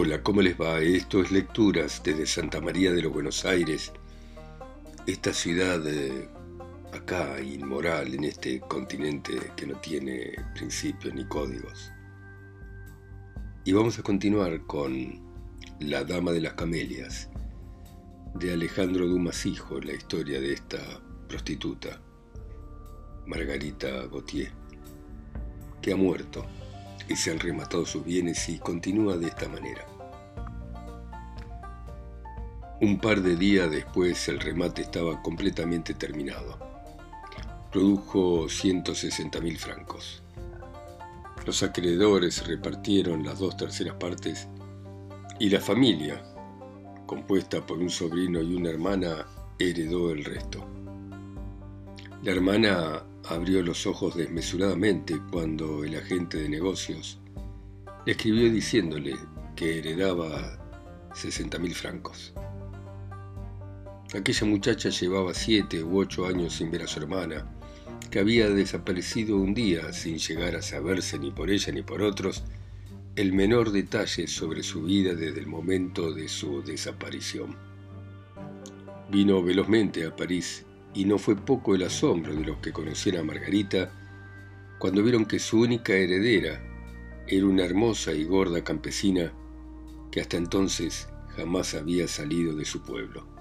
Hola, ¿cómo les va? Esto es Lecturas desde Santa María de los Buenos Aires, esta ciudad eh, acá inmoral en este continente que no tiene principios ni códigos. Y vamos a continuar con La Dama de las Camelias, de Alejandro Dumas Hijo, la historia de esta prostituta, Margarita Gautier, que ha muerto y se han rematado sus bienes y continúa de esta manera. Un par de días después el remate estaba completamente terminado. Produjo 160 mil francos. Los acreedores repartieron las dos terceras partes y la familia, compuesta por un sobrino y una hermana, heredó el resto. La hermana abrió los ojos desmesuradamente cuando el agente de negocios le escribió diciéndole que heredaba 60 mil francos. Aquella muchacha llevaba siete u ocho años sin ver a su hermana, que había desaparecido un día sin llegar a saberse ni por ella ni por otros el menor detalle sobre su vida desde el momento de su desaparición. Vino velozmente a París y no fue poco el asombro de los que conocieron a Margarita cuando vieron que su única heredera era una hermosa y gorda campesina que hasta entonces jamás había salido de su pueblo.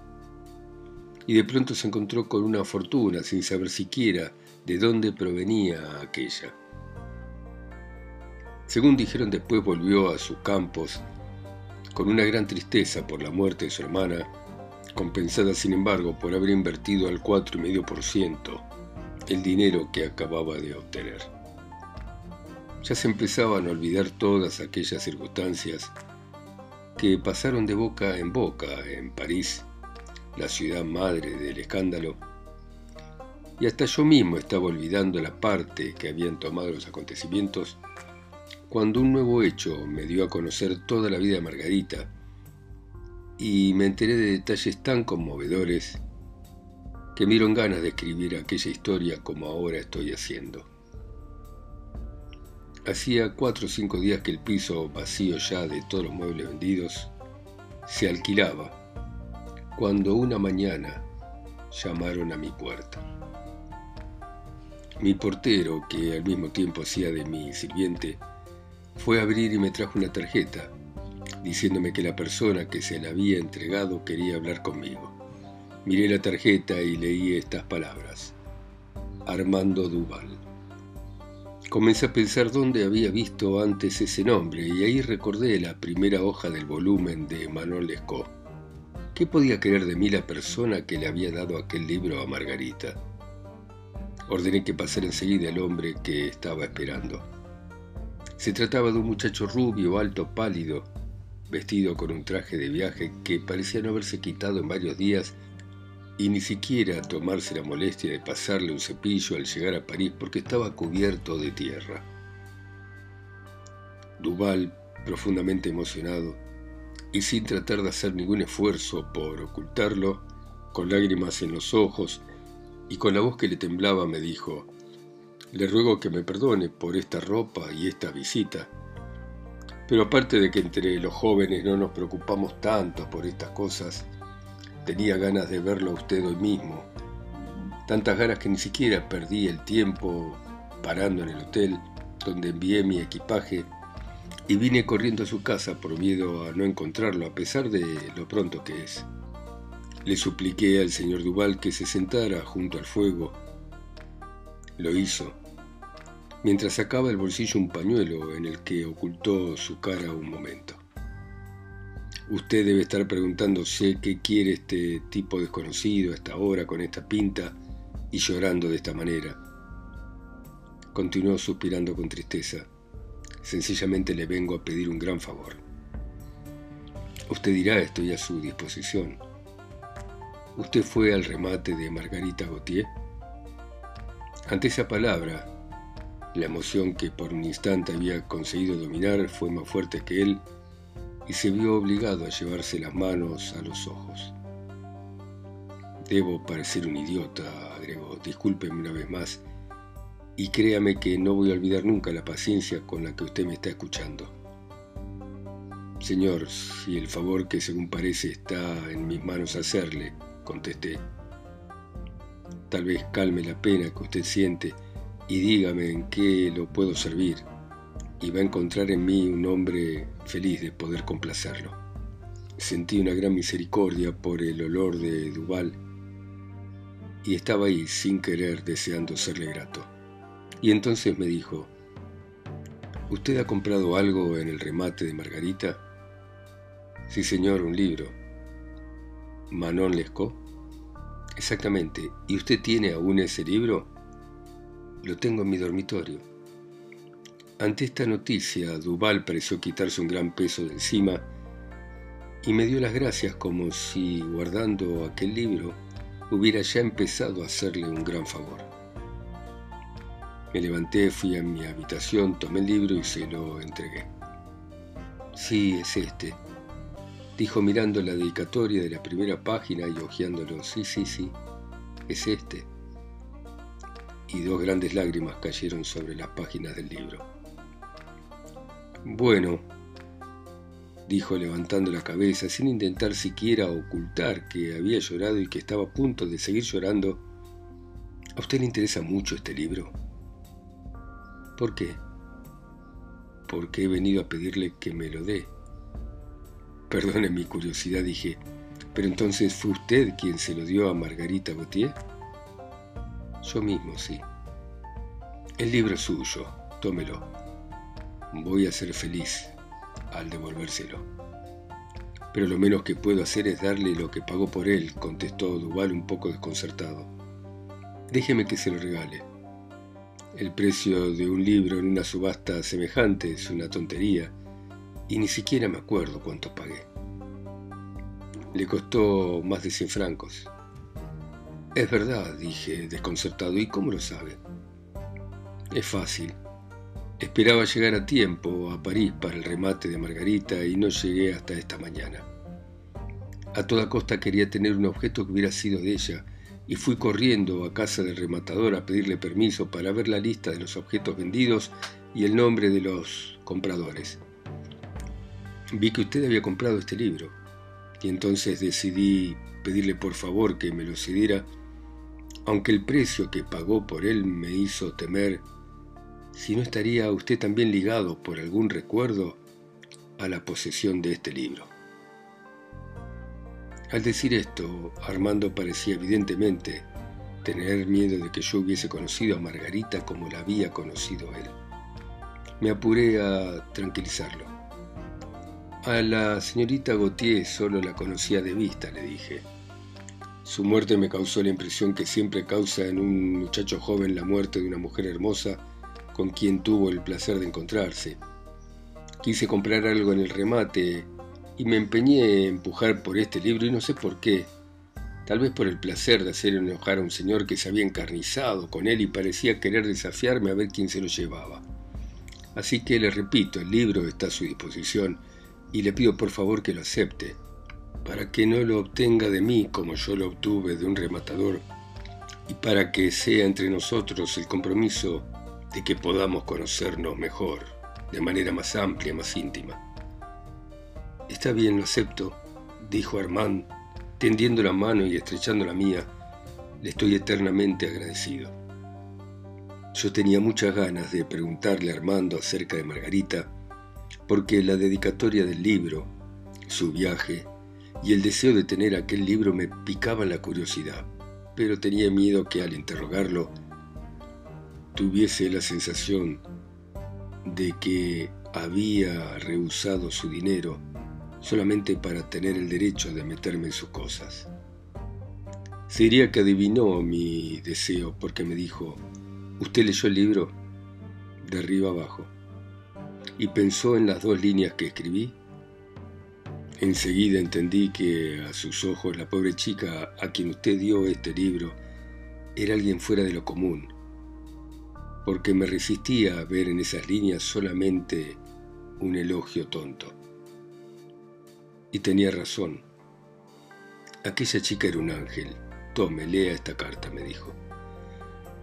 Y de pronto se encontró con una fortuna sin saber siquiera de dónde provenía aquella. Según dijeron después volvió a sus campos con una gran tristeza por la muerte de su hermana compensada sin embargo por haber invertido al 4,5% el dinero que acababa de obtener. Ya se empezaban a olvidar todas aquellas circunstancias que pasaron de boca en boca en París, la ciudad madre del escándalo, y hasta yo mismo estaba olvidando la parte que habían tomado los acontecimientos cuando un nuevo hecho me dio a conocer toda la vida de Margarita y me enteré de detalles tan conmovedores que me dieron ganas de escribir aquella historia como ahora estoy haciendo. Hacía cuatro o cinco días que el piso, vacío ya de todos los muebles vendidos, se alquilaba, cuando una mañana llamaron a mi puerta. Mi portero, que al mismo tiempo hacía de mi sirviente, fue a abrir y me trajo una tarjeta diciéndome que la persona que se la había entregado quería hablar conmigo. Miré la tarjeta y leí estas palabras. Armando Duval. Comencé a pensar dónde había visto antes ese nombre y ahí recordé la primera hoja del volumen de Manuel Lescaut. ¿Qué podía querer de mí la persona que le había dado aquel libro a Margarita? Ordené que pasara enseguida el hombre que estaba esperando. Se trataba de un muchacho rubio, alto, pálido, vestido con un traje de viaje que parecía no haberse quitado en varios días y ni siquiera tomarse la molestia de pasarle un cepillo al llegar a París porque estaba cubierto de tierra. Duval, profundamente emocionado, y sin tratar de hacer ningún esfuerzo por ocultarlo, con lágrimas en los ojos y con la voz que le temblaba, me dijo, Le ruego que me perdone por esta ropa y esta visita. Pero aparte de que entre los jóvenes no nos preocupamos tanto por estas cosas, tenía ganas de verlo a usted hoy mismo. Tantas ganas que ni siquiera perdí el tiempo parando en el hotel donde envié mi equipaje y vine corriendo a su casa por miedo a no encontrarlo a pesar de lo pronto que es. Le supliqué al señor Duval que se sentara junto al fuego. Lo hizo mientras sacaba del bolsillo un pañuelo en el que ocultó su cara un momento. Usted debe estar preguntándose qué quiere este tipo desconocido a esta hora con esta pinta y llorando de esta manera. Continuó suspirando con tristeza. Sencillamente le vengo a pedir un gran favor. Usted dirá, estoy a su disposición. ¿Usted fue al remate de Margarita Gautier? Ante esa palabra, la emoción que por un instante había conseguido dominar fue más fuerte que él y se vio obligado a llevarse las manos a los ojos. Debo parecer un idiota, agregó. Discúlpeme una vez más y créame que no voy a olvidar nunca la paciencia con la que usted me está escuchando. Señor, si el favor que según parece está en mis manos hacerle, contesté. Tal vez calme la pena que usted siente y dígame en qué lo puedo servir, y va a encontrar en mí un hombre feliz de poder complacerlo. Sentí una gran misericordia por el olor de Duval y estaba ahí sin querer deseando serle grato. Y entonces me dijo, ¿Usted ha comprado algo en el remate de Margarita? Sí, señor, un libro. Manon Lescaut. Exactamente. ¿Y usted tiene aún ese libro? Lo tengo en mi dormitorio. Ante esta noticia, Duval pareció quitarse un gran peso de encima y me dio las gracias como si, guardando aquel libro, hubiera ya empezado a hacerle un gran favor. Me levanté, fui a mi habitación, tomé el libro y se lo entregué. Sí, es este, dijo mirando la dedicatoria de la primera página y hojeándolo. Sí, sí, sí, es este. Y dos grandes lágrimas cayeron sobre las páginas del libro. Bueno, dijo levantando la cabeza, sin intentar siquiera ocultar que había llorado y que estaba a punto de seguir llorando. ¿A usted le interesa mucho este libro? ¿Por qué? Porque he venido a pedirle que me lo dé. Perdone mi curiosidad, dije, pero entonces fue usted quien se lo dio a Margarita Gautier? Yo mismo, sí. El libro es suyo, tómelo. Voy a ser feliz al devolvérselo. Pero lo menos que puedo hacer es darle lo que pagó por él, contestó Duval un poco desconcertado. Déjeme que se lo regale. El precio de un libro en una subasta semejante es una tontería, y ni siquiera me acuerdo cuánto pagué. Le costó más de 100 francos. Es verdad, dije, desconcertado. ¿Y cómo lo sabe? Es fácil. Esperaba llegar a tiempo a París para el remate de Margarita y no llegué hasta esta mañana. A toda costa quería tener un objeto que hubiera sido de ella, y fui corriendo a casa del rematador a pedirle permiso para ver la lista de los objetos vendidos y el nombre de los compradores. Vi que usted había comprado este libro y entonces decidí pedirle por favor que me lo cediera, aunque el precio que pagó por él me hizo temer si no estaría usted también ligado por algún recuerdo a la posesión de este libro. Al decir esto, Armando parecía evidentemente tener miedo de que yo hubiese conocido a Margarita como la había conocido él. Me apuré a tranquilizarlo. A la señorita Gautier solo la conocía de vista, le dije. Su muerte me causó la impresión que siempre causa en un muchacho joven la muerte de una mujer hermosa con quien tuvo el placer de encontrarse. Quise comprar algo en el remate y me empeñé en empujar por este libro y no sé por qué. Tal vez por el placer de hacer enojar a un señor que se había encarnizado con él y parecía querer desafiarme a ver quién se lo llevaba. Así que le repito, el libro está a su disposición y le pido por favor que lo acepte, para que no lo obtenga de mí como yo lo obtuve de un rematador, y para que sea entre nosotros el compromiso de que podamos conocernos mejor, de manera más amplia, más íntima. Está bien, lo acepto, dijo Armand, tendiendo la mano y estrechando la mía. Le estoy eternamente agradecido. Yo tenía muchas ganas de preguntarle a Armando acerca de Margarita, porque la dedicatoria del libro, su viaje y el deseo de tener aquel libro me picaban la curiosidad, pero tenía miedo que al interrogarlo tuviese la sensación de que había rehusado su dinero solamente para tener el derecho de meterme en sus cosas. Sería que adivinó mi deseo porque me dijo, ¿usted leyó el libro? De arriba abajo. Y pensó en las dos líneas que escribí. Enseguida entendí que a sus ojos la pobre chica a quien usted dio este libro era alguien fuera de lo común, porque me resistía a ver en esas líneas solamente un elogio tonto. Y tenía razón. Aquella chica era un ángel. Tome, lea esta carta, me dijo.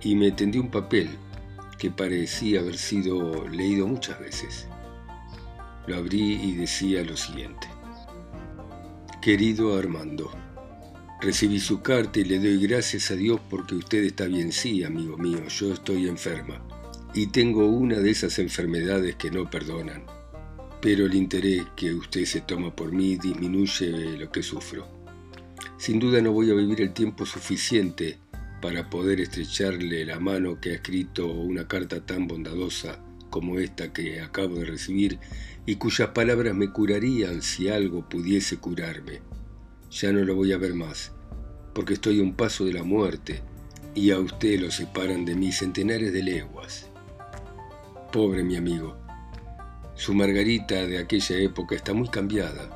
Y me tendió un papel que parecía haber sido leído muchas veces. Lo abrí y decía lo siguiente. Querido Armando, recibí su carta y le doy gracias a Dios porque usted está bien. Sí, amigo mío, yo estoy enferma y tengo una de esas enfermedades que no perdonan. Pero el interés que usted se toma por mí disminuye lo que sufro. Sin duda no voy a vivir el tiempo suficiente para poder estrecharle la mano que ha escrito una carta tan bondadosa como esta que acabo de recibir y cuyas palabras me curarían si algo pudiese curarme. Ya no lo voy a ver más, porque estoy a un paso de la muerte y a usted lo separan de mí centenares de leguas. Pobre mi amigo, su Margarita de aquella época está muy cambiada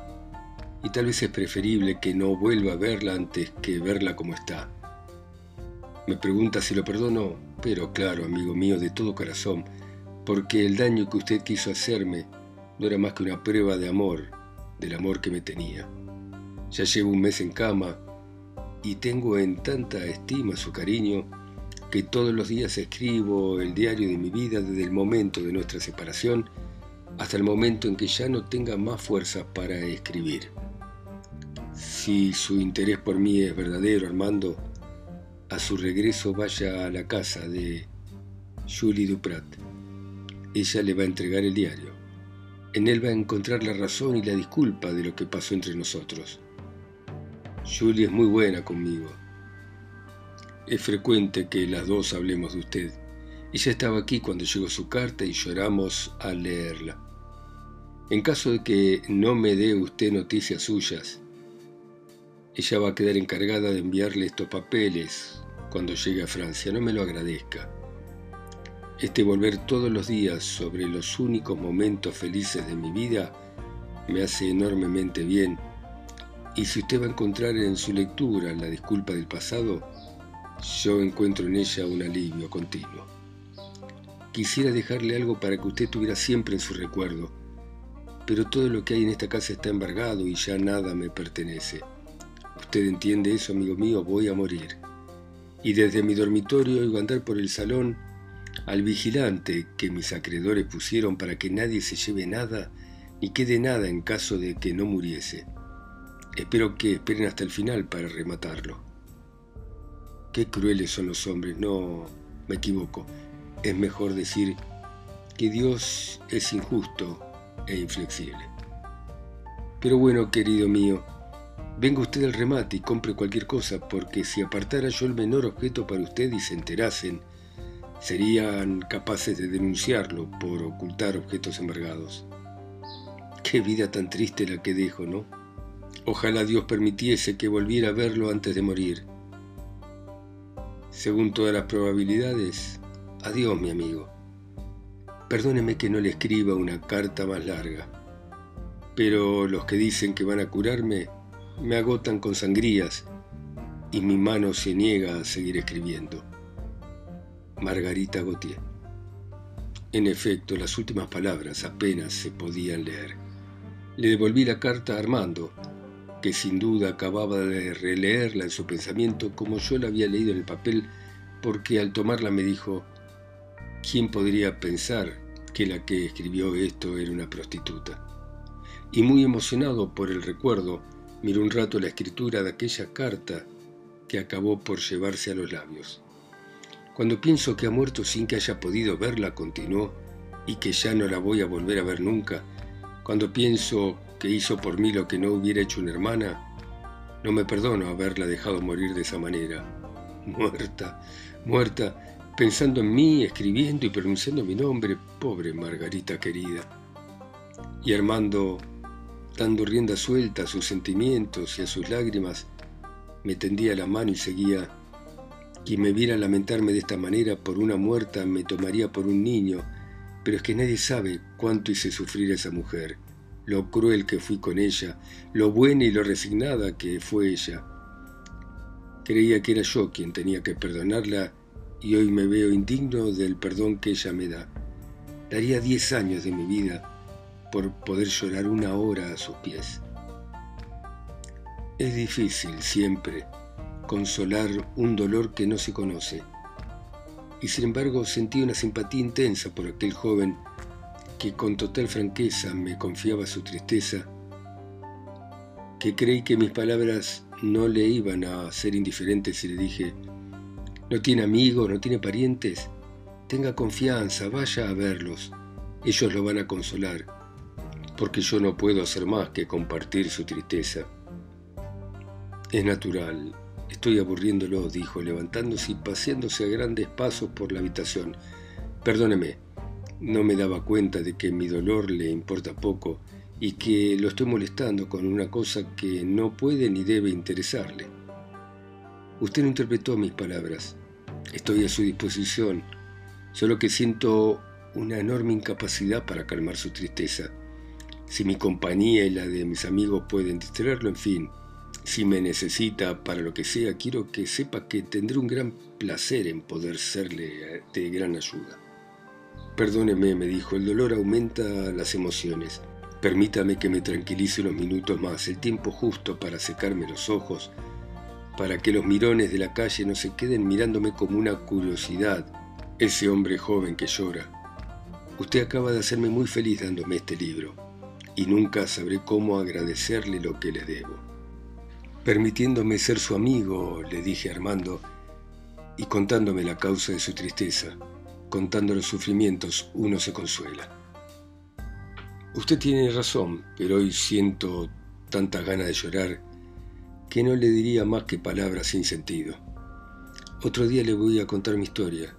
y tal vez es preferible que no vuelva a verla antes que verla como está. Me pregunta si lo perdono, pero claro, amigo mío, de todo corazón, porque el daño que usted quiso hacerme no era más que una prueba de amor, del amor que me tenía. Ya llevo un mes en cama y tengo en tanta estima su cariño que todos los días escribo el diario de mi vida desde el momento de nuestra separación hasta el momento en que ya no tenga más fuerza para escribir. Si su interés por mí es verdadero, Armando, a su regreso vaya a la casa de Julie Duprat. Ella le va a entregar el diario. En él va a encontrar la razón y la disculpa de lo que pasó entre nosotros. Julie es muy buena conmigo es frecuente que las dos hablemos de usted. Ella estaba aquí cuando llegó su carta y lloramos al leerla. En caso de que no me dé usted noticias suyas, ella va a quedar encargada de enviarle estos papeles cuando llegue a Francia. No me lo agradezca. Este volver todos los días sobre los únicos momentos felices de mi vida me hace enormemente bien. Y si usted va a encontrar en su lectura la disculpa del pasado, yo encuentro en ella un alivio continuo. Quisiera dejarle algo para que usted tuviera siempre en su recuerdo, pero todo lo que hay en esta casa está embargado y ya nada me pertenece. Usted entiende eso, amigo mío, voy a morir. Y desde mi dormitorio oigo andar por el salón al vigilante que mis acreedores pusieron para que nadie se lleve nada ni quede nada en caso de que no muriese. Espero que esperen hasta el final para rematarlo. Qué crueles son los hombres, no me equivoco. Es mejor decir que Dios es injusto e inflexible. Pero bueno, querido mío, venga usted al remate y compre cualquier cosa, porque si apartara yo el menor objeto para usted y se enterasen, serían capaces de denunciarlo por ocultar objetos embargados. Qué vida tan triste la que dejo, ¿no? Ojalá Dios permitiese que volviera a verlo antes de morir. Según todas las probabilidades, adiós mi amigo. Perdóneme que no le escriba una carta más larga, pero los que dicen que van a curarme me agotan con sangrías y mi mano se niega a seguir escribiendo. Margarita Gautier. En efecto, las últimas palabras apenas se podían leer. Le devolví la carta a Armando, que sin duda acababa de releerla en su pensamiento como yo la había leído en el papel, porque al tomarla me dijo, ¿quién podría pensar que la que escribió esto era una prostituta? Y muy emocionado por el recuerdo, miró un rato la escritura de aquella carta que acabó por llevarse a los labios. Cuando pienso que ha muerto sin que haya podido verla, continuó, y que ya no la voy a volver a ver nunca, cuando pienso que hizo por mí lo que no hubiera hecho una hermana, no me perdono haberla dejado morir de esa manera. Muerta, muerta, pensando en mí, escribiendo y pronunciando mi nombre, pobre Margarita querida. Y Armando, dando rienda suelta a sus sentimientos y a sus lágrimas, me tendía la mano y seguía. Quien me viera lamentarme de esta manera por una muerta me tomaría por un niño, pero es que nadie sabe cuánto hice sufrir a esa mujer lo cruel que fui con ella, lo buena y lo resignada que fue ella. Creía que era yo quien tenía que perdonarla y hoy me veo indigno del perdón que ella me da. Daría diez años de mi vida por poder llorar una hora a sus pies. Es difícil siempre consolar un dolor que no se conoce, y sin embargo sentí una simpatía intensa por aquel joven que con total franqueza me confiaba su tristeza, que creí que mis palabras no le iban a ser indiferentes y le dije, no tiene amigos, no tiene parientes, tenga confianza, vaya a verlos, ellos lo van a consolar, porque yo no puedo hacer más que compartir su tristeza. Es natural, estoy aburriéndolo, dijo, levantándose y paseándose a grandes pasos por la habitación. Perdóneme, no me daba cuenta de que mi dolor le importa poco y que lo estoy molestando con una cosa que no puede ni debe interesarle. Usted no interpretó mis palabras. Estoy a su disposición, solo que siento una enorme incapacidad para calmar su tristeza. Si mi compañía y la de mis amigos pueden distraerlo, en fin, si me necesita para lo que sea, quiero que sepa que tendré un gran placer en poder serle de gran ayuda. Perdóneme, me dijo, el dolor aumenta las emociones. Permítame que me tranquilice unos minutos más, el tiempo justo para secarme los ojos, para que los mirones de la calle no se queden mirándome como una curiosidad, ese hombre joven que llora. Usted acaba de hacerme muy feliz dándome este libro, y nunca sabré cómo agradecerle lo que le debo. Permitiéndome ser su amigo, le dije Armando, y contándome la causa de su tristeza, contando los sufrimientos, uno se consuela. Usted tiene razón, pero hoy siento tantas ganas de llorar que no le diría más que palabras sin sentido. Otro día le voy a contar mi historia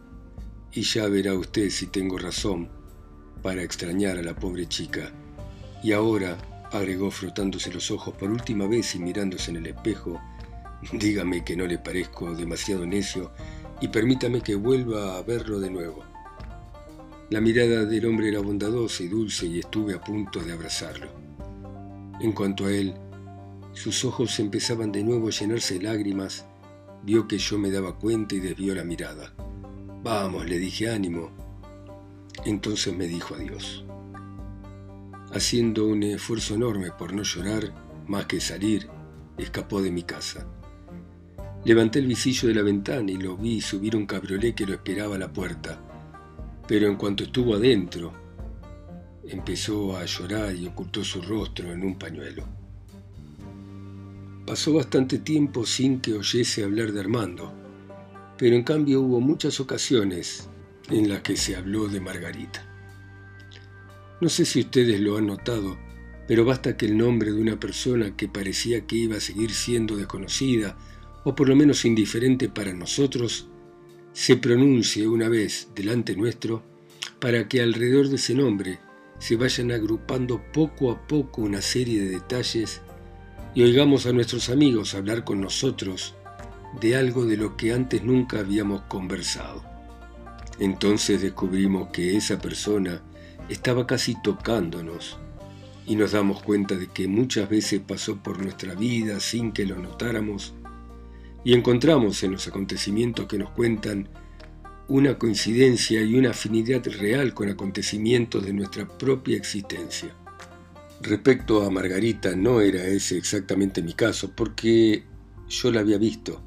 y ya verá usted si tengo razón para extrañar a la pobre chica. Y ahora, agregó frotándose los ojos por última vez y mirándose en el espejo, dígame que no le parezco demasiado necio y permítame que vuelva a verlo de nuevo. La mirada del hombre era bondadosa y dulce y estuve a punto de abrazarlo. En cuanto a él, sus ojos empezaban de nuevo a llenarse de lágrimas, vio que yo me daba cuenta y desvió la mirada. Vamos, le dije ánimo. Entonces me dijo adiós. Haciendo un esfuerzo enorme por no llorar, más que salir, escapó de mi casa. Levanté el visillo de la ventana y lo vi subir un cabriolé que lo esperaba a la puerta pero en cuanto estuvo adentro, empezó a llorar y ocultó su rostro en un pañuelo. Pasó bastante tiempo sin que oyese hablar de Armando, pero en cambio hubo muchas ocasiones en las que se habló de Margarita. No sé si ustedes lo han notado, pero basta que el nombre de una persona que parecía que iba a seguir siendo desconocida, o por lo menos indiferente para nosotros, se pronuncie una vez delante nuestro para que alrededor de ese nombre se vayan agrupando poco a poco una serie de detalles y oigamos a nuestros amigos hablar con nosotros de algo de lo que antes nunca habíamos conversado. Entonces descubrimos que esa persona estaba casi tocándonos y nos damos cuenta de que muchas veces pasó por nuestra vida sin que lo notáramos y encontramos en los acontecimientos que nos cuentan una coincidencia y una afinidad real con acontecimientos de nuestra propia existencia. Respecto a Margarita, no era ese exactamente mi caso, porque yo la había visto,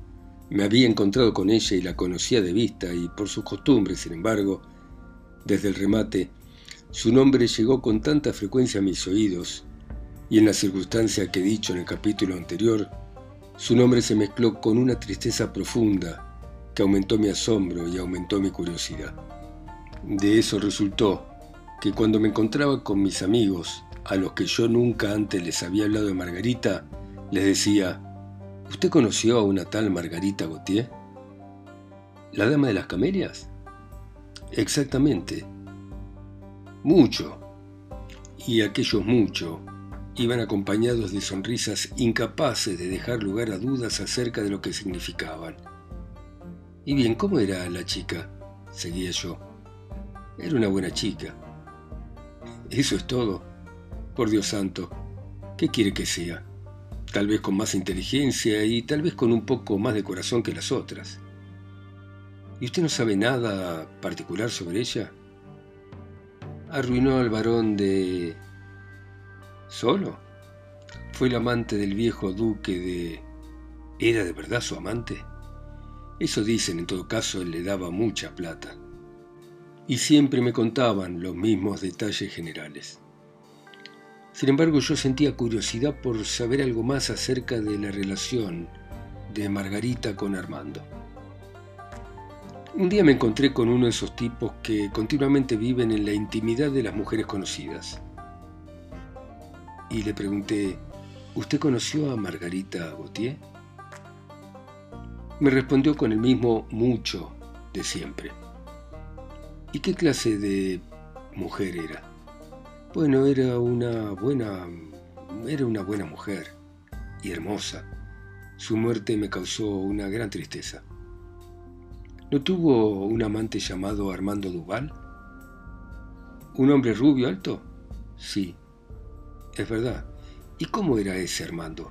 me había encontrado con ella y la conocía de vista, y por sus costumbres, sin embargo, desde el remate, su nombre llegó con tanta frecuencia a mis oídos, y en la circunstancia que he dicho en el capítulo anterior, su nombre se mezcló con una tristeza profunda que aumentó mi asombro y aumentó mi curiosidad. De eso resultó que cuando me encontraba con mis amigos, a los que yo nunca antes les había hablado de Margarita, les decía, ¿usted conoció a una tal Margarita Gautier? ¿La dama de las camelias? Exactamente. Mucho. Y aquellos mucho iban acompañados de sonrisas incapaces de dejar lugar a dudas acerca de lo que significaban. Y bien, ¿cómo era la chica? Seguía yo. Era una buena chica. Eso es todo. Por Dios santo, ¿qué quiere que sea? Tal vez con más inteligencia y tal vez con un poco más de corazón que las otras. ¿Y usted no sabe nada particular sobre ella? Arruinó al varón de ¿Solo? Fue el amante del viejo duque de... ¿Era de verdad su amante? Eso dicen, en todo caso, él le daba mucha plata. y siempre me contaban los mismos detalles generales. Sin embargo, yo sentía curiosidad por saber algo más acerca de la relación de Margarita con Armando. Un día me encontré con uno de esos tipos que continuamente viven en la intimidad de las mujeres conocidas. Y le pregunté, ¿usted conoció a Margarita Gautier? Me respondió con el mismo mucho de siempre. ¿Y qué clase de mujer era? Bueno, era una buena era una buena mujer y hermosa. Su muerte me causó una gran tristeza. ¿No tuvo un amante llamado Armando Duval? ¿Un hombre rubio alto? Sí, es verdad. ¿Y cómo era ese Armando?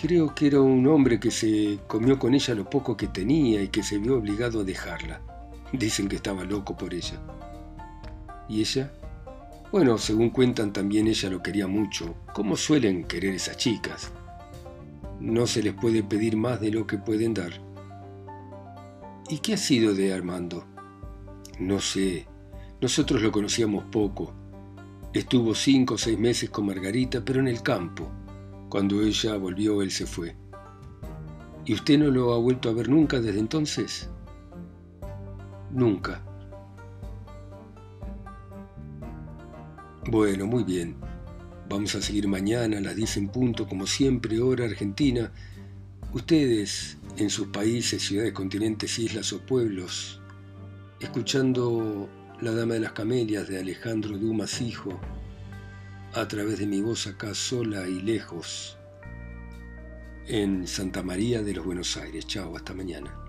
Creo que era un hombre que se comió con ella lo poco que tenía y que se vio obligado a dejarla. Dicen que estaba loco por ella. ¿Y ella? Bueno, según cuentan también ella lo quería mucho, como suelen querer esas chicas. No se les puede pedir más de lo que pueden dar. ¿Y qué ha sido de Armando? No sé. Nosotros lo conocíamos poco. Estuvo cinco o seis meses con Margarita, pero en el campo. Cuando ella volvió, él se fue. ¿Y usted no lo ha vuelto a ver nunca desde entonces? Nunca. Bueno, muy bien. Vamos a seguir mañana las 10 en punto, como siempre, hora argentina. Ustedes, en sus países, ciudades, continentes, islas o pueblos, escuchando La Dama de las Camelias de Alejandro Dumas Hijo, a través de mi voz acá sola y lejos en Santa María de los Buenos Aires. Chao, hasta mañana.